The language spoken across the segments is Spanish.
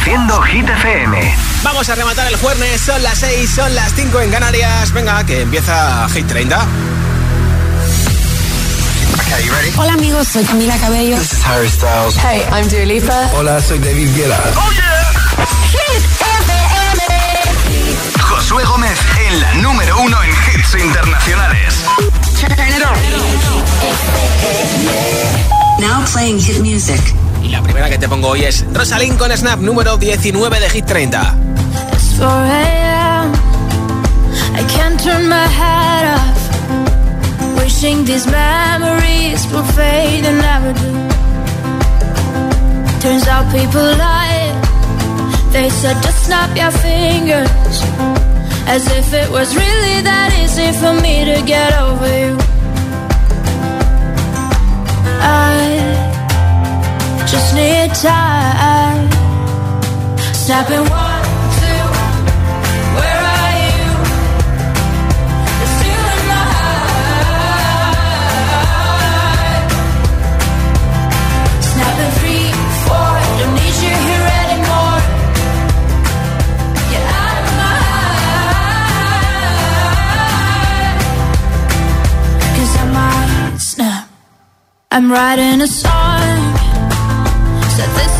Reproduciendo Hit FM. Vamos a rematar el jueves, son las 6, son las 5 en Canarias. Venga, que empieza Hit 30. Okay, you ready? Hola amigos, soy Camila Cabello. This is Harry Styles. Hey, I'm Dua Lipa. Hola, soy David Guetta. Oh yeah. Hit FM. Josué Gómez en la número uno en hits internacionales. Turn it on. Now playing hit music. Y la primera que te pongo hoy es Rosalind con Snap, número 19 de Hit 30. It's 4 a.m. I can't turn my head off. Wishing these memories will fade and never do. Turns out people lie. They said just snap your fingers. As if it was really that easy for me to get over you. I just need time. Snapping one, two, where are you? It's still in my heart. Snapping three, four, don't need you here anymore. Get out of my heart. Cause I might snap. I'm writing a song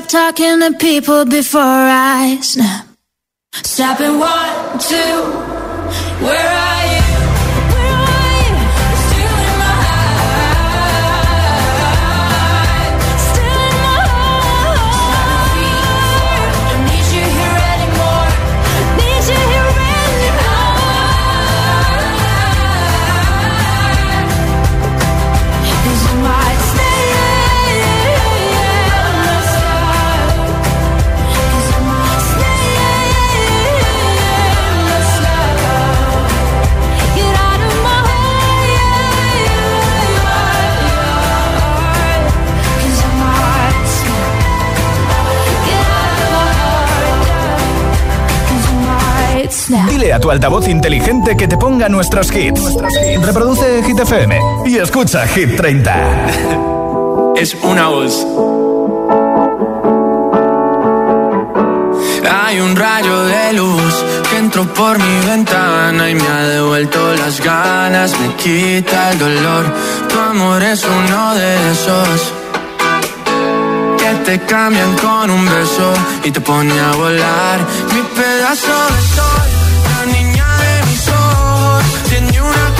stop talking to people before I snap. Snapping one, two, where are Dile a tu altavoz inteligente que te ponga nuestros hits. Reproduce Hit FM y escucha Hit 30. es una voz. Hay un rayo de luz que entró por mi ventana y me ha devuelto las ganas, me quita el dolor. Tu amor es uno de esos que te cambian con un beso y te pone a volar. Mi pedazo de sol, tiene una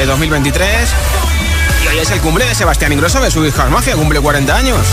de 2023. Y hoy es el cumple de Sebastián Ingrosso de su hija Mafia, cumple 40 años.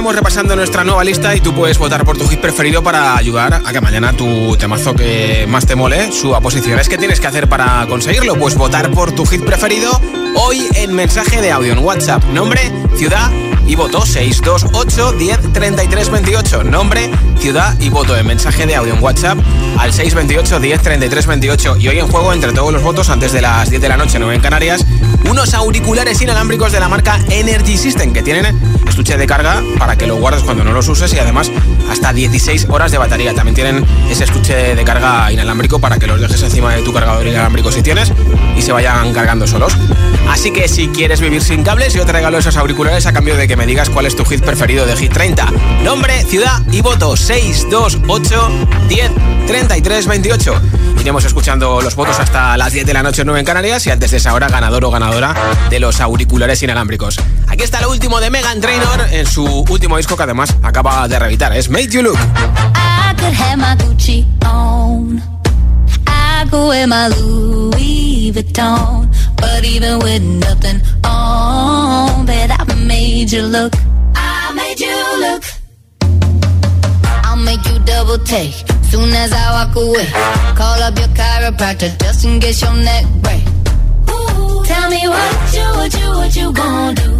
Estaremos repasando nuestra nueva lista y tú puedes votar por tu hit preferido para ayudar a que mañana tu temazo que más te mole suba posiciones. ¿Qué tienes que hacer para conseguirlo? Pues votar por tu hit preferido hoy en mensaje de audio en WhatsApp. Nombre, ciudad y voto 628 10 33 28. Nombre, ciudad y voto en mensaje de audio en WhatsApp al 628 10 33 28. Y hoy en juego, entre todos los votos, antes de las 10 de la noche, 9 en Canarias, unos auriculares inalámbricos de la marca Energy System que tienen estuche de carga para que lo guardes cuando no los uses y además hasta 16 horas de batería. También tienen ese estuche de carga inalámbrico para que los dejes encima de tu cargador inalámbrico si tienes y se vayan cargando solos. Así que si quieres vivir sin cables, yo te regalo esos auriculares a cambio de que me digas cuál es tu hit preferido de Hit 30. Nombre, ciudad y voto 628 10 33 28. Iremos escuchando los votos hasta las 10 de la noche 9 en Canarias y antes de esa hora ganador o ganadora de los auriculares inalámbricos. Aquí está lo último de Megan Trainor en su último disco que además acaba de reeditar. Es Made You Look. I could have my Gucci on. I go wear my Louis Vuitton. But even with nothing on, bet I made you look. I made you look. I'll make you double take. Soon as I walk away, call up your chiropractor just in case your neck break. Tell me what you, what you, what you gonna do?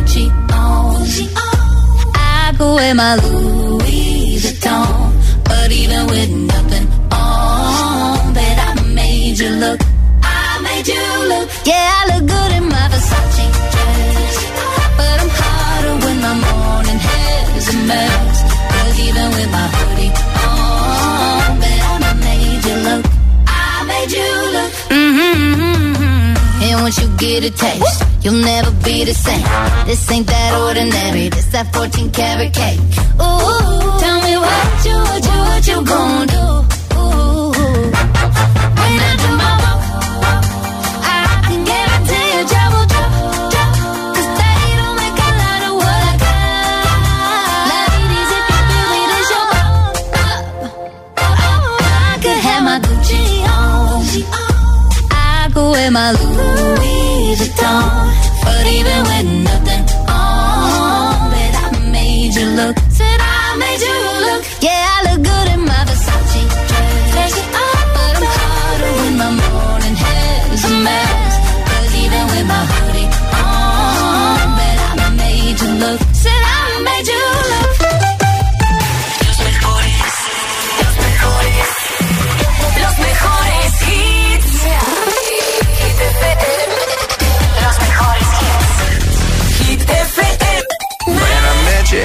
Wear my Louis Vuitton. But even with once you get a taste, you'll never be the same. This ain't that ordinary. This that 14 karat cake. Ooh, tell me what you, what you, what you gonna do? Ooh, when I do my walk, I can they don't make a lot of. Ladies, if you feel me, bop. I could have my Gucci on. I my don't when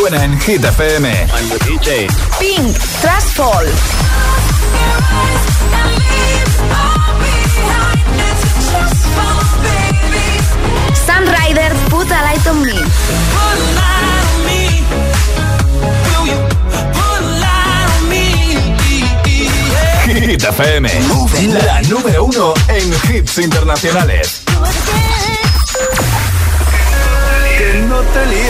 suena en Hit FM. Pink, Trust Fall. Sunrider, Put a Light on Me. Hit FM, la número uno en hits internacionales. Que no te líen.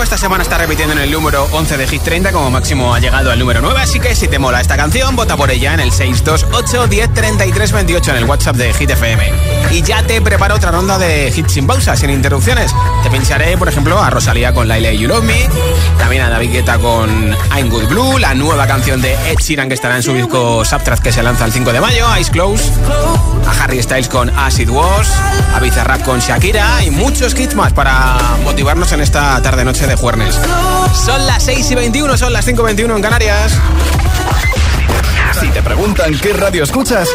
Esta semana está repitiendo en el número 11 de Hit 30, como máximo ha llegado al número 9, así que si te mola esta canción, vota por ella en el 628 10 33 28 en el WhatsApp de Hit FM. Y ya te preparo otra ronda de hits sin pausas, sin interrupciones. Te pincharé, por ejemplo, a Rosalía con Laila y You Love Me, también a David Guetta con I'm Good Blue, la nueva canción de Ed Sheeran que estará en su disco Subtract que se lanza el 5 de mayo, Eyes Close, a Harry Styles con Acid Wash, a Bizarrap con Shakira y muchos hits más para motivarnos en esta tarde-noche de jueves. Son las 6 y 21, son las 5 y 21 en Canarias. Si te preguntan qué radio escuchas,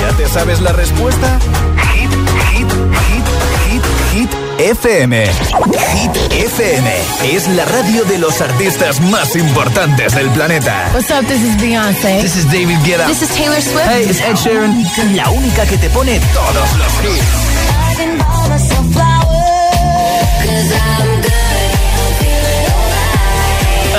¿ya te sabes la respuesta? Hit, hit, hit, hit, hit FM. Hit FM es la radio de los artistas más importantes del planeta. What's up? This is Beyonce. This is David Guetta. This is Taylor Swift. Hey, it's Ed Sheeran. La única que te pone todos los hits.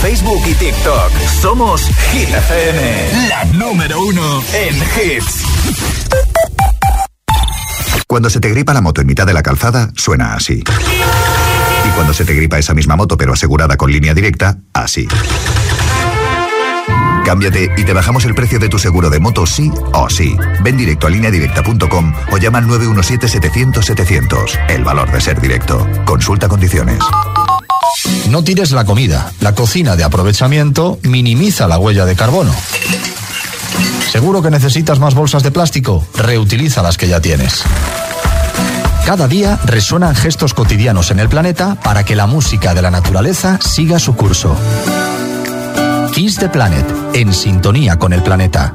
Facebook y TikTok. Somos Hit FM, la número uno en hits. Cuando se te gripa la moto en mitad de la calzada, suena así. Y cuando se te gripa esa misma moto pero asegurada con línea directa, así. Cámbiate y te bajamos el precio de tu seguro de moto sí o sí. Ven directo a lineadirecta.com o llama al 917-700-700. El valor de ser directo. Consulta condiciones. No tires la comida. La cocina de aprovechamiento minimiza la huella de carbono. ¿Seguro que necesitas más bolsas de plástico? Reutiliza las que ya tienes. Cada día resuenan gestos cotidianos en el planeta para que la música de la naturaleza siga su curso. Kiss the Planet, en sintonía con el planeta.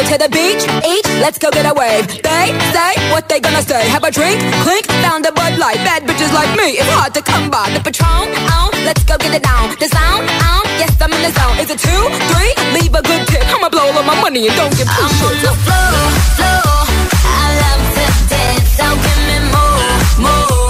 Go to the beach, eat, let's go get a wave. They say what they gonna say. Have a drink, clink, found a Bud Light. Bad bitches like me, it's hard to come by. The Patron, oh, let's go get it down. The sound, oh, yes, I'm in the zone. Is it two, three? Leave a good tip. I'ma blow all my money and don't give two I'm on the floor, floor. I love to dance, so give me more, more.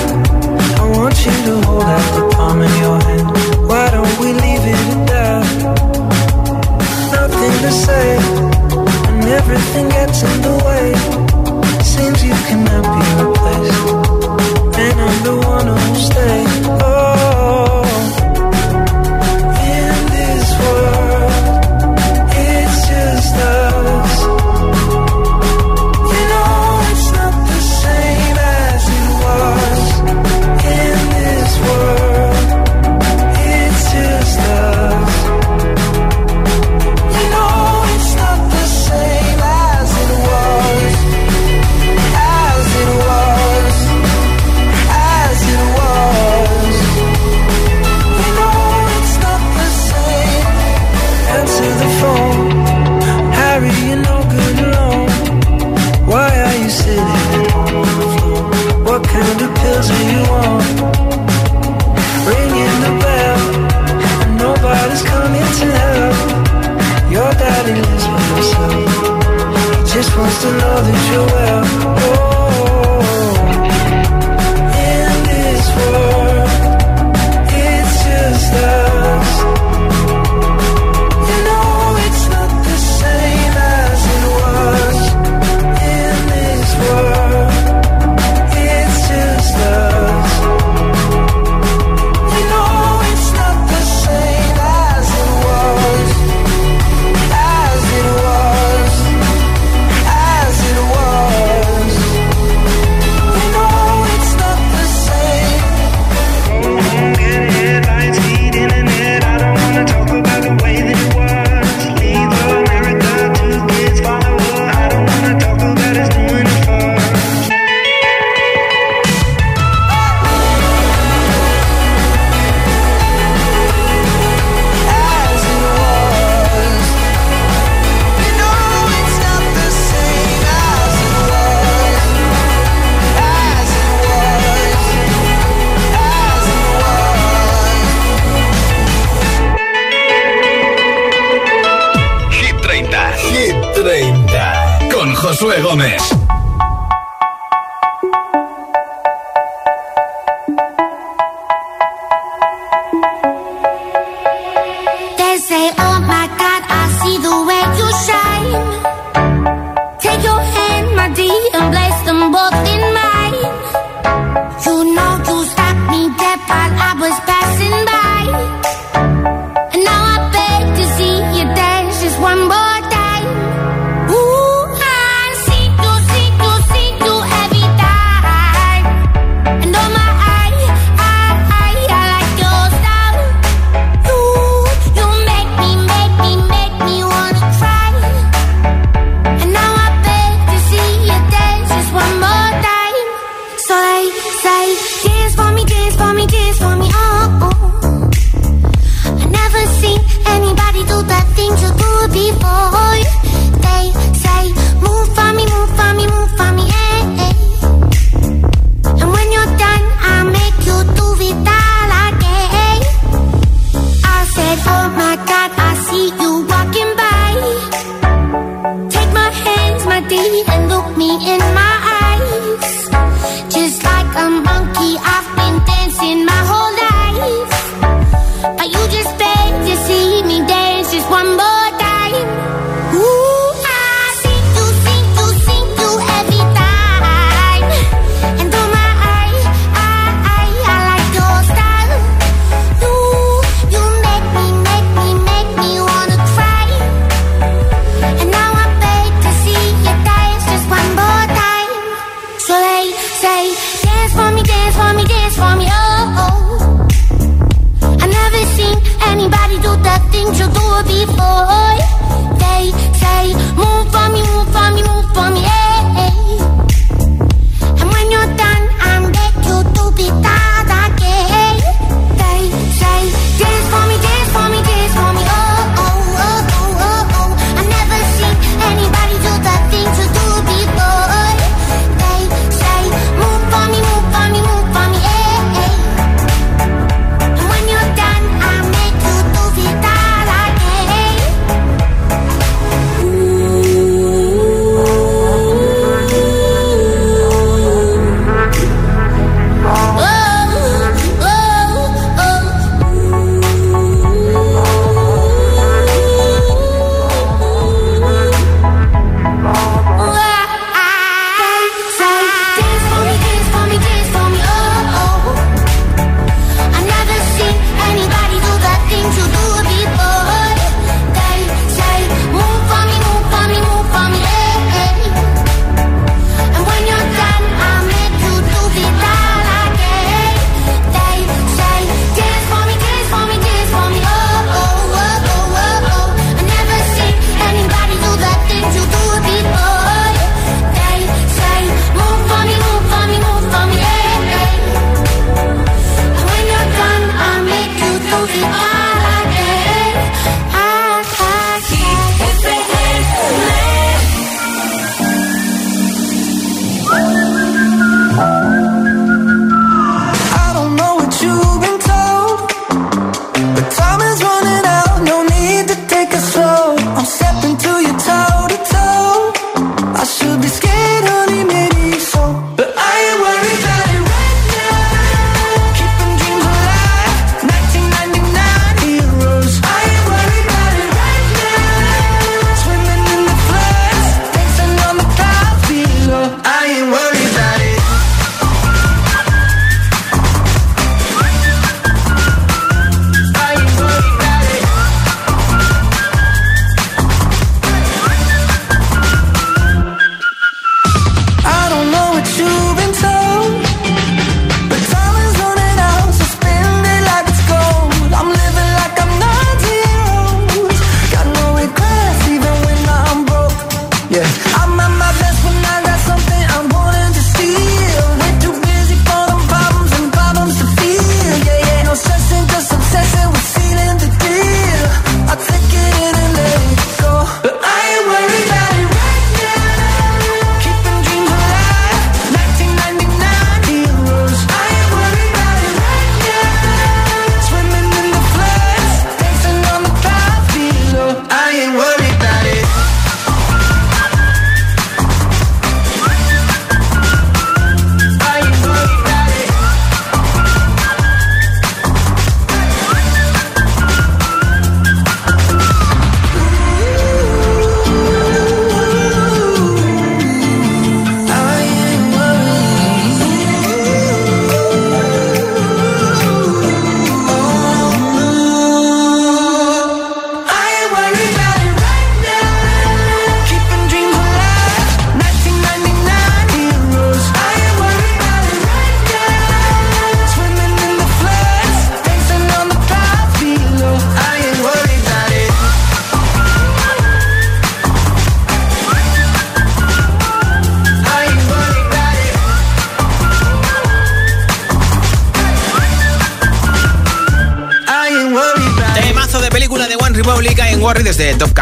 You to hold out the palm of your hand. Why don't we leave it at that? Nothing to say, and everything gets in the way. Seems you cannot be Gómez.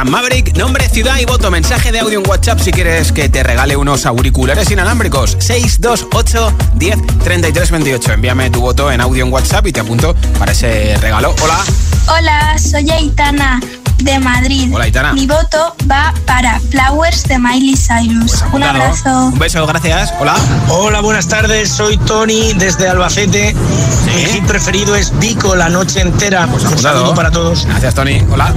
Maverick. Nombre, ciudad y voto. Mensaje de audio en WhatsApp si quieres que te regale unos auriculares inalámbricos. 628 10 33 28. Envíame tu voto en audio en WhatsApp y te apunto para ese regalo. Hola. Hola, soy Aitana de Madrid. Hola, Aitana. Mi voto va para Flowers de Miley Cyrus. Un Claro. abrazo. Un beso, gracias. Hola. Hola, buenas tardes. Soy Tony desde Albacete. Mi hit preferido es Vico la noche entera. Un saludo para todos. Gracias, Tony. Hola.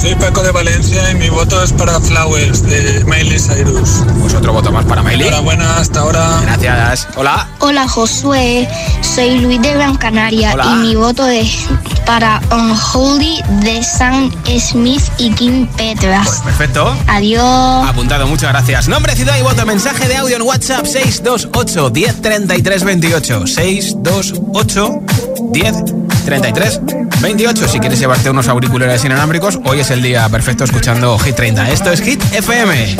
Soy Paco de Valencia y mi voto es para Flowers de Miley Cyrus. Pues otro voto más para Miley. Enhorabuena, hasta ahora. Gracias. Hola. Hola Josué, soy Luis de Gran Canaria Hola. y mi voto es para Unholy de Sam Smith y Kim Petras. Perfecto. Adiós. Apuntado, muchas gracias. Nombre, ciudad y voto. Mensaje de audio en WhatsApp 628 10 33 28. 628 10 33 28. Si quieres llevarte unos auriculares inalámbricos, hoy es el día perfecto escuchando Hit 30. Esto es Hit FM.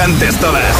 Cantes todas.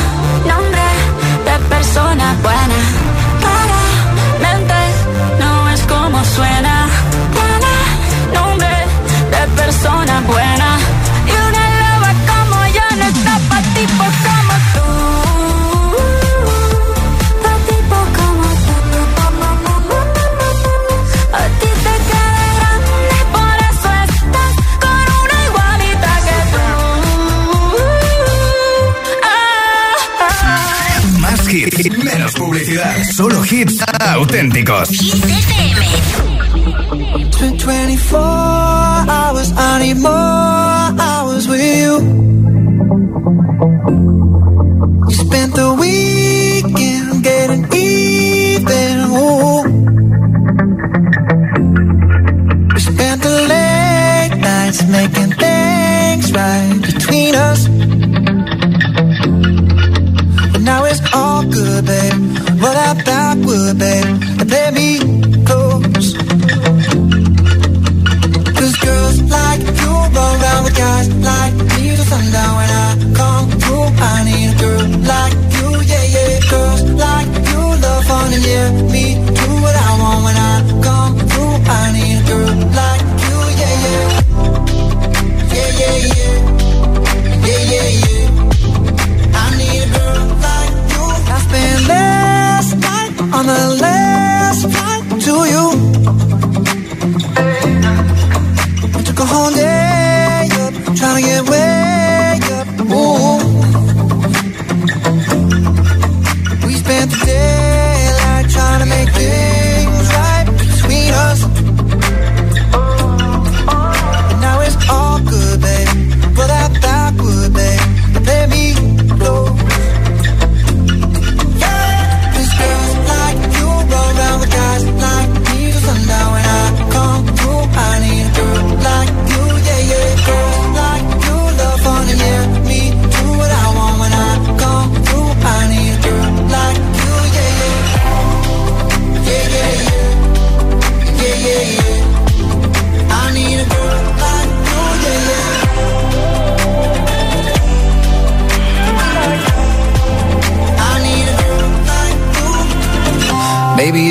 persona buena. Claramente no es como suena. Nombre de persona buena. Solo hits auténticos. It's been 24 hours, I spent babe, me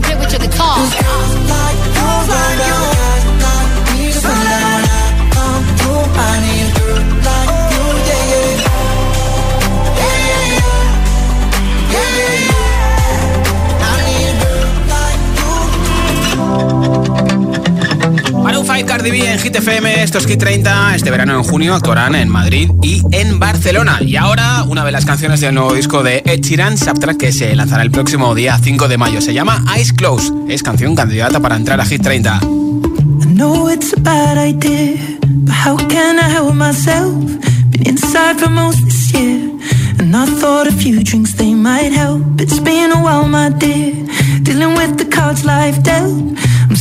you play with your guitar. Like you, like you. Guitar. Hype, Cardi B en Hit FM, estos Hit 30, este verano en junio actuarán en Madrid y en Barcelona. Y ahora, una de las canciones del nuevo disco de Ed Sheeran, Subtrack, que se lanzará el próximo día 5 de mayo. Se llama Eyes Close. Es canción candidata para entrar a Hit 30. I know it's a bad idea, but how can I help myself? Been inside for most this year, and I thought a few drinks they might help. It's been a while, my dear, dealing with the cards life dealt.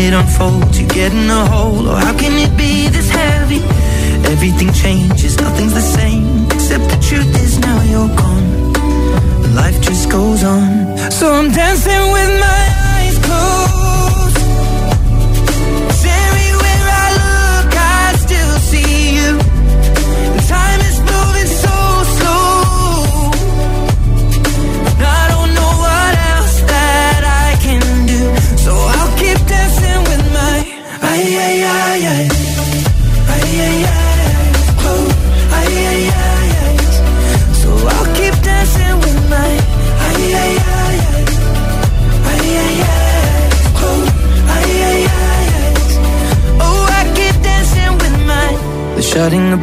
It unfolds, you get in a hole. Or how can it be this heavy? Everything changes, nothing's the same. Except the truth is now you're gone. Life just goes on. So I'm dancing with my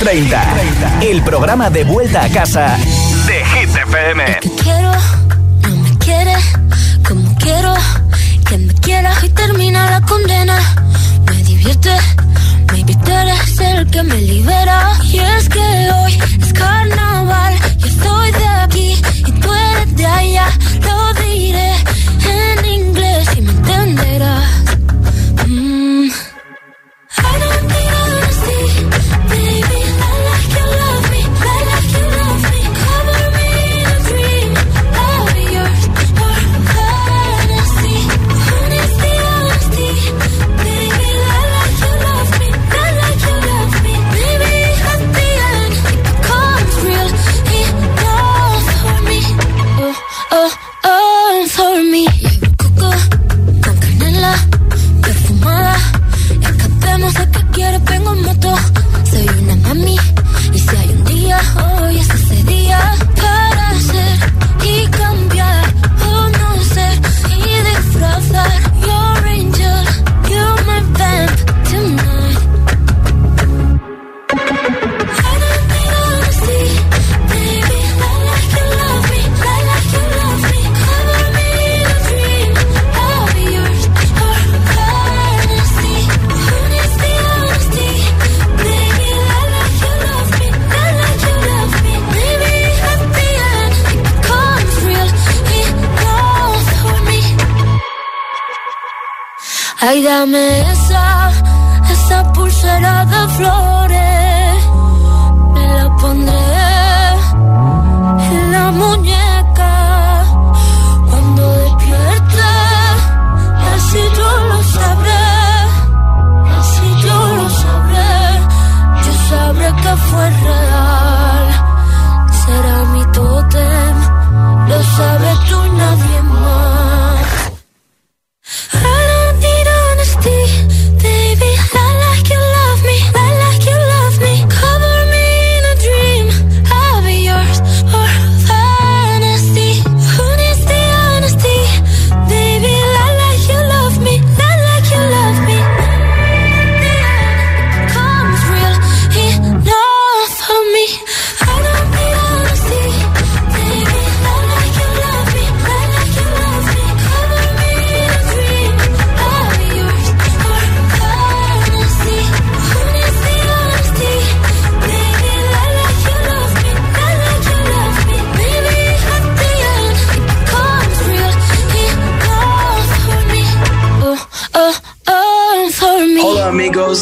30, el programa de vuelta a casa de Hit FM. quiero, no me quiere como quiero que me quieras y termina la condena. Me divierte, maybe tú eres el que me libera. Y es que hoy es carnaval, yo estoy de aquí y tú eres de allá. Lo diré en inglés y me entenderás.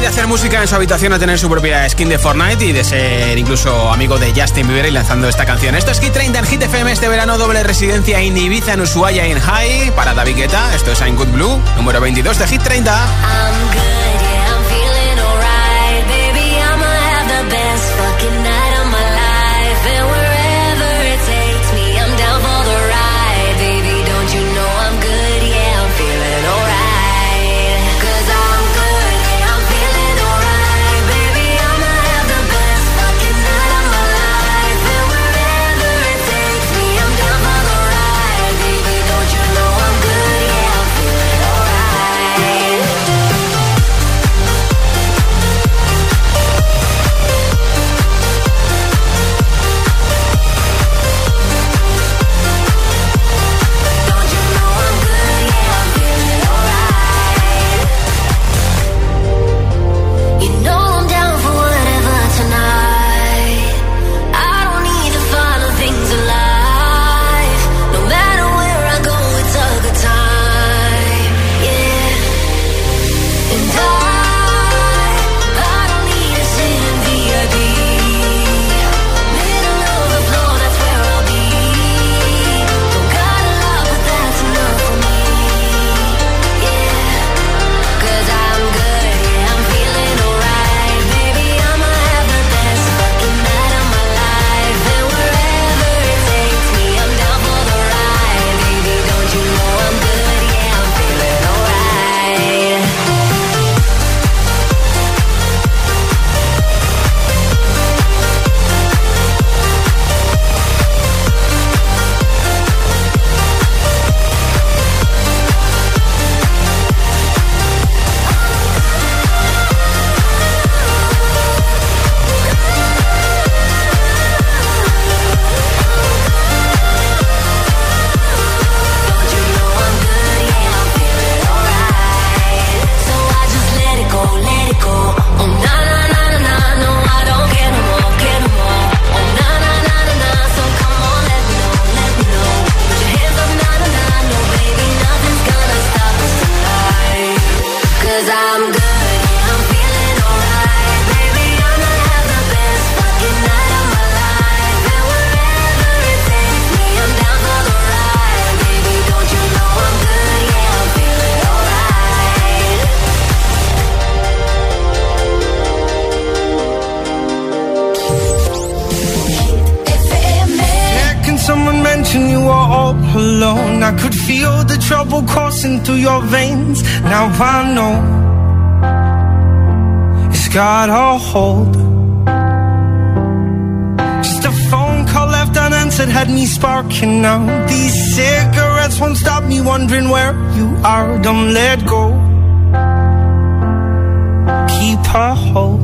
De hacer música en su habitación a tener su propia skin de Fortnite y de ser incluso amigo de Justin Bieber y lanzando esta canción. Esto es Hit 30 en Hit FM este verano, doble residencia en Ibiza, en Ushuaia, en High, para David Guetta. Esto es I'm Good Blue, número 22 de Hit 30. I'm good, yeah, I'm feeling alright. Baby, I'ma have the best fucking night through your veins. Now I know it's got a hold. Just a phone call left unanswered had me sparking now. These cigarettes won't stop me wondering where you are. Don't let go. Keep a hold.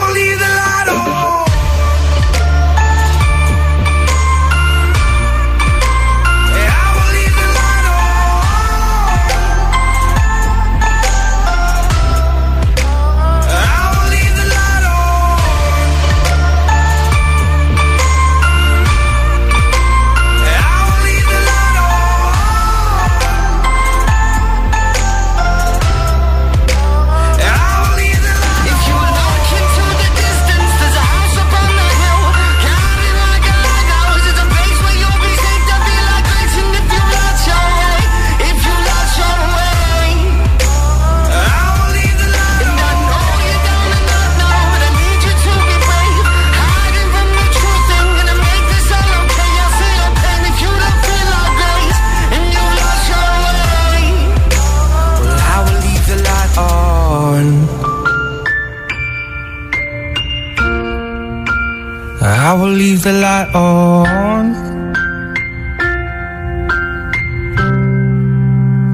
leave the light on.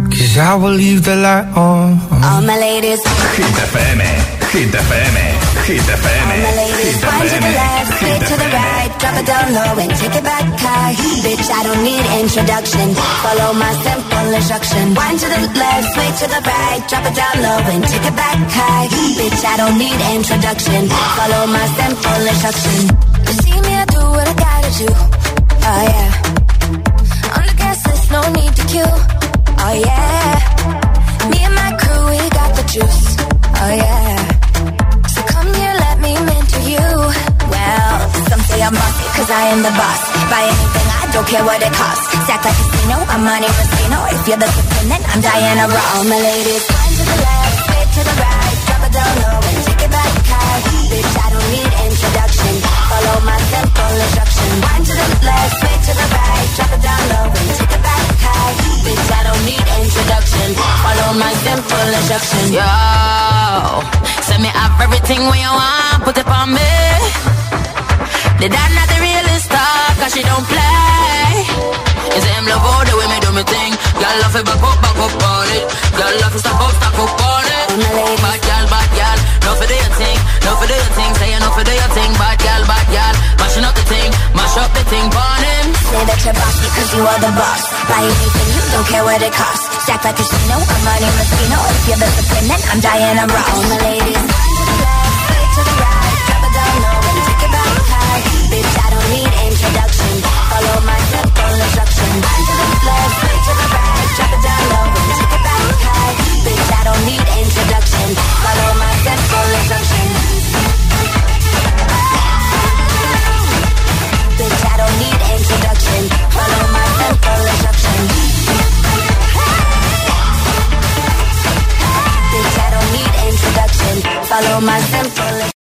Cause I will leave the light on. All my ladies, Hit FM, eh? Hit FM, eh? Hit FM, my ladies, Hit to the left, FM, sway to the right, drop it down low and take it back high. Bitch, I don't need introduction. Follow my simple instruction. Wind to the left, sway to the right, drop it down low and take it back high. Bitch, I don't need introduction. Follow my simple instruction. You see me, I do what I gotta do. Oh yeah. On the gas list, no need to queue. Oh yeah. Me and my crew, we got the juice. Oh yeah. I'm bossy, cause I am the boss. Buy anything, I don't care what it costs. Stack like a casino, I'm Monte Rustino. If you're the supreme, then I'm Diana Ross. My ladies, one to the left, straight to the right. Drop it down low and take it back high. Bitch, I don't need introduction. Follow my simple instruction. One to the left, straight to the right. Drop it down low and take it back high. Bitch, I don't need introduction. Follow my simple instruction. Yo, send me up everything when you want, put it on me. The dad not the realest star, cause she don't play. It's him love all the way me do me thing. Y'all love it, back up, back up on it. Y'all love it, stop up, stop up on it. Bad gal, bad gal, no for do your thing, no for do your thing. Say enough for do your thing, bad gal, bad gal. Mashing up the thing, mash up the thing, burn him. Say that you're bossy cause you are the boss. Buy anything, you don't care what it costs. Stack like a casino, I'm Monte Rustino. If you're the supreme, then I'm Diana Ross. All my ladies, one to the left, straight to the right. Bitch, I don't need introduction. Follow my simple. Bitch, I don't need introduction. Follow my simple. Bitch, I don't need introduction. Follow my